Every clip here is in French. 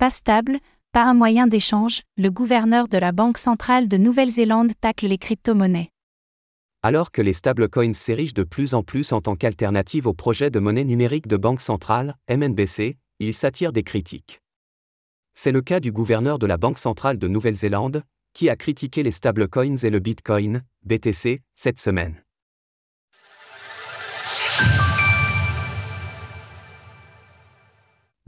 Pas stable, pas un moyen d'échange, le gouverneur de la Banque centrale de Nouvelle-Zélande tacle les crypto-monnaies. Alors que les stablecoins s'érigent de plus en plus en tant qu'alternative au projet de monnaie numérique de banque centrale, MNBC, ils s'attirent des critiques. C'est le cas du gouverneur de la Banque centrale de Nouvelle-Zélande, qui a critiqué les stablecoins et le Bitcoin, BTC, cette semaine.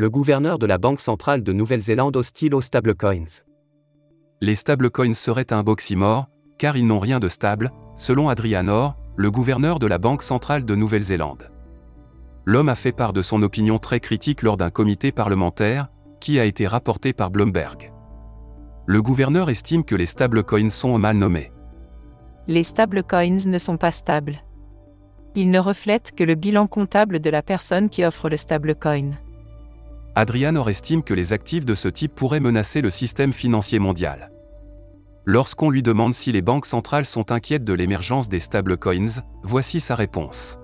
Le gouverneur de la Banque centrale de Nouvelle-Zélande hostile aux stablecoins. Les stablecoins seraient un boxymore, car ils n'ont rien de stable, selon Adrian Orr, le gouverneur de la Banque centrale de Nouvelle-Zélande. L'homme a fait part de son opinion très critique lors d'un comité parlementaire, qui a été rapporté par Bloomberg. Le gouverneur estime que les stablecoins sont mal nommés. Les stablecoins ne sont pas stables. Ils ne reflètent que le bilan comptable de la personne qui offre le stablecoin. Adrian Orr estime que les actifs de ce type pourraient menacer le système financier mondial. Lorsqu'on lui demande si les banques centrales sont inquiètes de l'émergence des stablecoins, voici sa réponse.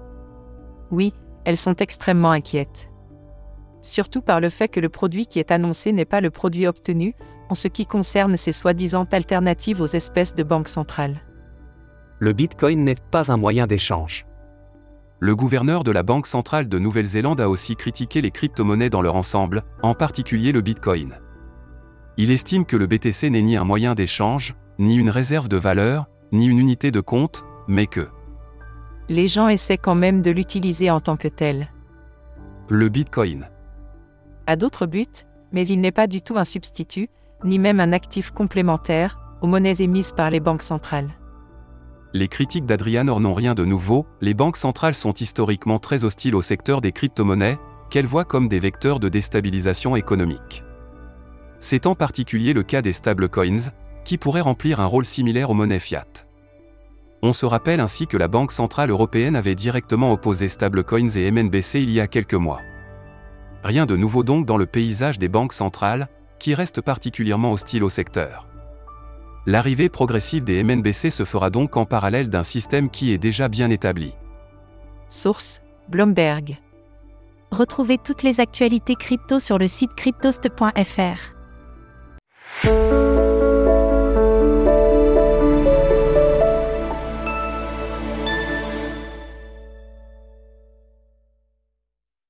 Oui, elles sont extrêmement inquiètes. Surtout par le fait que le produit qui est annoncé n'est pas le produit obtenu, en ce qui concerne ces soi-disant alternatives aux espèces de banques centrales. Le Bitcoin n'est pas un moyen d'échange. Le gouverneur de la Banque centrale de Nouvelle-Zélande a aussi critiqué les crypto-monnaies dans leur ensemble, en particulier le Bitcoin. Il estime que le BTC n'est ni un moyen d'échange, ni une réserve de valeur, ni une unité de compte, mais que les gens essaient quand même de l'utiliser en tant que tel. Le Bitcoin a d'autres buts, mais il n'est pas du tout un substitut, ni même un actif complémentaire, aux monnaies émises par les banques centrales. Les critiques d'Adrian Orr n'ont rien de nouveau, les banques centrales sont historiquement très hostiles au secteur des crypto-monnaies, qu'elles voient comme des vecteurs de déstabilisation économique. C'est en particulier le cas des stablecoins, qui pourraient remplir un rôle similaire aux monnaies fiat. On se rappelle ainsi que la Banque Centrale Européenne avait directement opposé stablecoins et MNBC il y a quelques mois. Rien de nouveau donc dans le paysage des banques centrales, qui restent particulièrement hostiles au secteur. L'arrivée progressive des MNBC se fera donc en parallèle d'un système qui est déjà bien établi. Source Bloomberg. Retrouvez toutes les actualités crypto sur le site cryptost.fr.